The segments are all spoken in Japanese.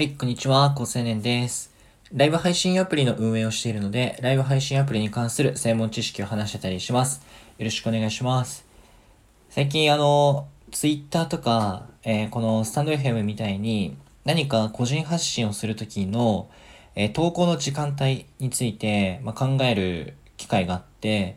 はい、こんにちは、高青年です。ライブ配信アプリの運営をしているので、ライブ配信アプリに関する専門知識を話してたりします。よろしくお願いします。最近あの、ツイッターとか、えー、このスタンド FM みたいに何か個人発信をするときの、えー、投稿の時間帯について、まあ、考える機会があって、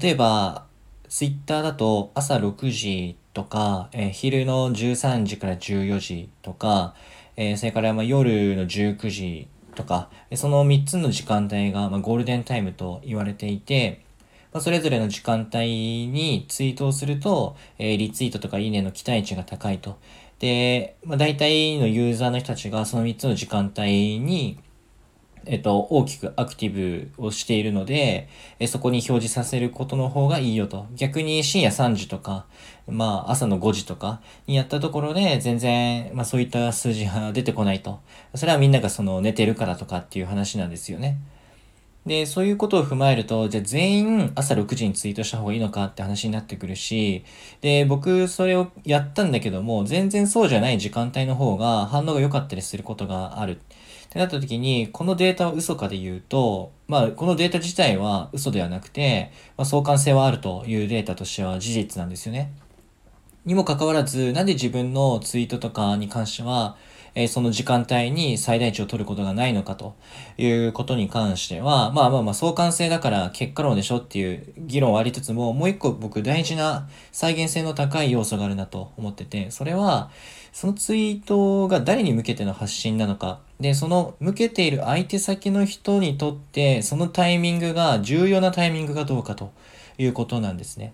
例えば、ツイッターだと朝6時とか、えー、昼の13時から14時とか、えー、それからま夜の19時とか、その3つの時間帯がまゴールデンタイムと言われていて、ま、それぞれの時間帯にツイートをすると、えー、リツイートとかいいねの期待値が高いと。で、まあ、大体のユーザーの人たちがその3つの時間帯にえっと、大きくアクティブをしているので、えそこに表示させることの方がいいよと。逆に深夜3時とか、まあ朝の5時とかにやったところで全然、まあそういった数字が出てこないと。それはみんながその寝てるからとかっていう話なんですよね。で、そういうことを踏まえると、じゃあ全員朝6時にツイートした方がいいのかって話になってくるし、で、僕それをやったんだけども、全然そうじゃない時間帯の方が反応が良かったりすることがある。ってなった時に、このデータは嘘かで言うと、まあ、このデータ自体は嘘ではなくて、まあ、相関性はあるというデータとしては事実なんですよね。にもかかわらず、なんで自分のツイートとかに関しては、え、その時間帯に最大値を取ることがないのかということに関しては、まあまあまあ相関性だから結果論でしょっていう議論はありつつも、もう一個僕大事な再現性の高い要素があるなと思ってて、それは、そのツイートが誰に向けての発信なのか、で、その向けている相手先の人にとって、そのタイミングが重要なタイミングかどうかということなんですね。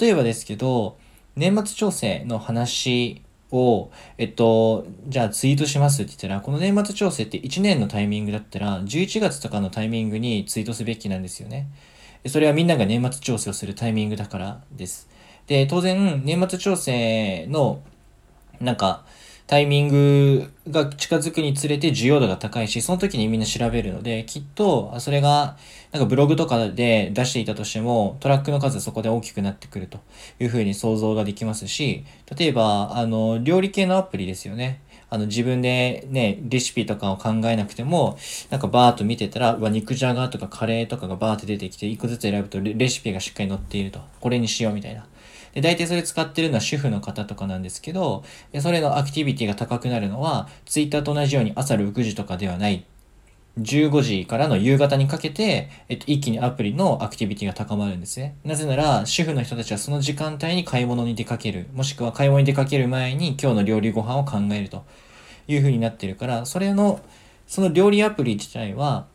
例えばですけど、年末調整の話を、えっと、じゃあツイートしますって言ったら、この年末調整って1年のタイミングだったら、11月とかのタイミングにツイートすべきなんですよね。それはみんなが年末調整をするタイミングだからです。で、当然、年末調整の、なんか、タイミングが近づくにつれて需要度が高いし、その時にみんな調べるので、きっと、それが、なんかブログとかで出していたとしても、トラックの数そこで大きくなってくるというふうに想像ができますし、例えば、あの、料理系のアプリですよね。あの、自分でね、レシピとかを考えなくても、なんかバーっと見てたら、うわ、肉じゃがとかカレーとかがバーって出てきて、一個ずつ選ぶとレシピがしっかり載っていると。これにしようみたいな。で、大体それ使ってるのは主婦の方とかなんですけど、それのアクティビティが高くなるのは、ツイッターと同じように朝6時とかではない。15時からの夕方にかけて、えっと、一気にアプリのアクティビティが高まるんですね。なぜなら、主婦の人たちはその時間帯に買い物に出かける。もしくは買い物に出かける前に今日の料理ご飯を考えるという風になってるから、それの、その料理アプリ自体は、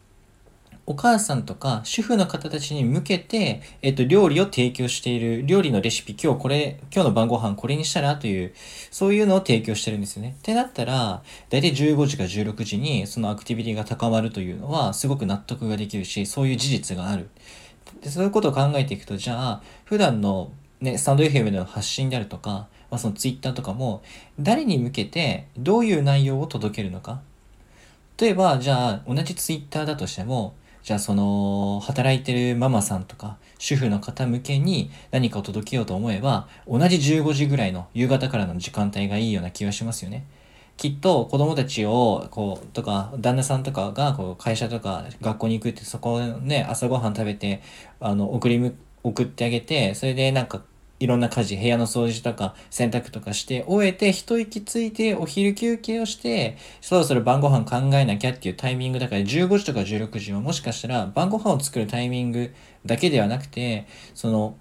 お母さんとか主婦の方たちに向けて、えっと、料理を提供している、料理のレシピ、今日これ、今日の晩ご飯これにしたらという、そういうのを提供してるんですよね。ってなったら、だいたい15時か16時にそのアクティビティが高まるというのは、すごく納得ができるし、そういう事実がある。でそういうことを考えていくと、じゃあ、普段のね、スタンド FM での発信であるとか、まあ、その Twitter とかも、誰に向けてどういう内容を届けるのか。例えば、じゃあ、同じ Twitter だとしても、じゃあその働いてるママさんとか主婦の方向けに何かを届けようと思えば同じ15時ぐらいの夕方からの時間帯がいいような気がしますよね。きっと子供たちをこうとか旦那さんとかがこう会社とか学校に行くってそこね朝ごはん食べてあの送り送ってあげてそれでなんかいろんな家事、部屋の掃除とか洗濯とかして終えて一息ついてお昼休憩をしてそろそろ晩ご飯考えなきゃっていうタイミングだから15時とか16時はもしかしたら晩ご飯を作るタイミングだけではなくてその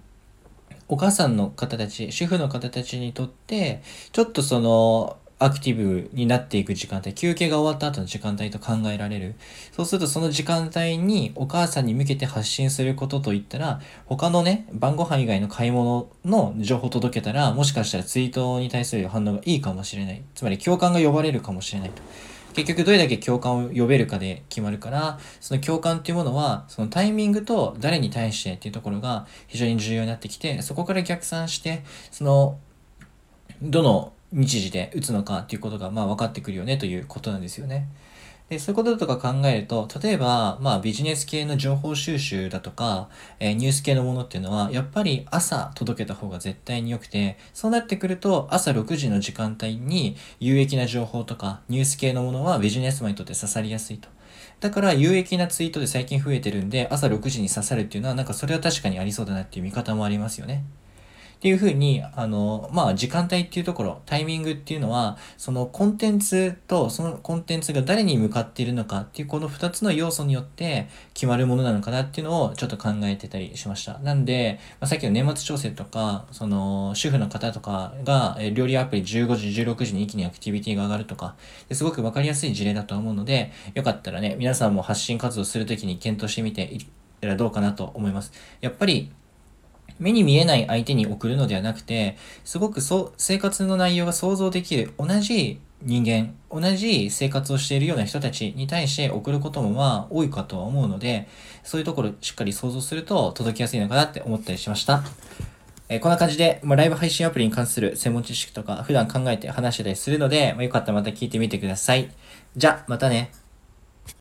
お母さんの方たち、主婦の方たちにとって、ちょっとその、アクティブになっていく時間帯、休憩が終わった後の時間帯と考えられる。そうするとその時間帯にお母さんに向けて発信することといったら、他のね、晩ご飯以外の買い物の情報届けたら、もしかしたらツイートに対する反応がいいかもしれない。つまり共感が呼ばれるかもしれないと。結局どれだけ共感を呼べるかで決まるから、その共感っていうものは、そのタイミングと誰に対してっていうところが非常に重要になってきて、そこから逆算して、その、どの日時で打つのかっていうことがまあ分かってくるよねということなんですよね。で、そういうこととか考えると、例えば、まあビジネス系の情報収集だとか、えー、ニュース系のものっていうのは、やっぱり朝届けた方が絶対に良くて、そうなってくると、朝6時の時間帯に有益な情報とか、ニュース系のものはビジネスマンにとって刺さりやすいと。だから有益なツイートで最近増えてるんで、朝6時に刺さるっていうのは、なんかそれは確かにありそうだなっていう見方もありますよね。っていうふうに、あの、まあ、時間帯っていうところ、タイミングっていうのは、そのコンテンツと、そのコンテンツが誰に向かっているのかっていう、この2つの要素によって決まるものなのかなっていうのをちょっと考えてたりしました。なんで、まあ、さっきの年末調整とか、その、主婦の方とかが、え料理アプリ15時、16時に一気にアクティビティが上がるとか、すごくわかりやすい事例だと思うので、よかったらね、皆さんも発信活動するときに検討してみていったらどうかなと思います。やっぱり、目に見えない相手に送るのではなくて、すごくそう生活の内容が想像できる同じ人間、同じ生活をしているような人たちに対して送ることもまあ多いかとは思うので、そういうところしっかり想像すると届きやすいのかなって思ったりしました。えー、こんな感じで、まあ、ライブ配信アプリに関する専門知識とか普段考えて話してたりするので、まあ、よかったらまた聞いてみてください。じゃ、またね。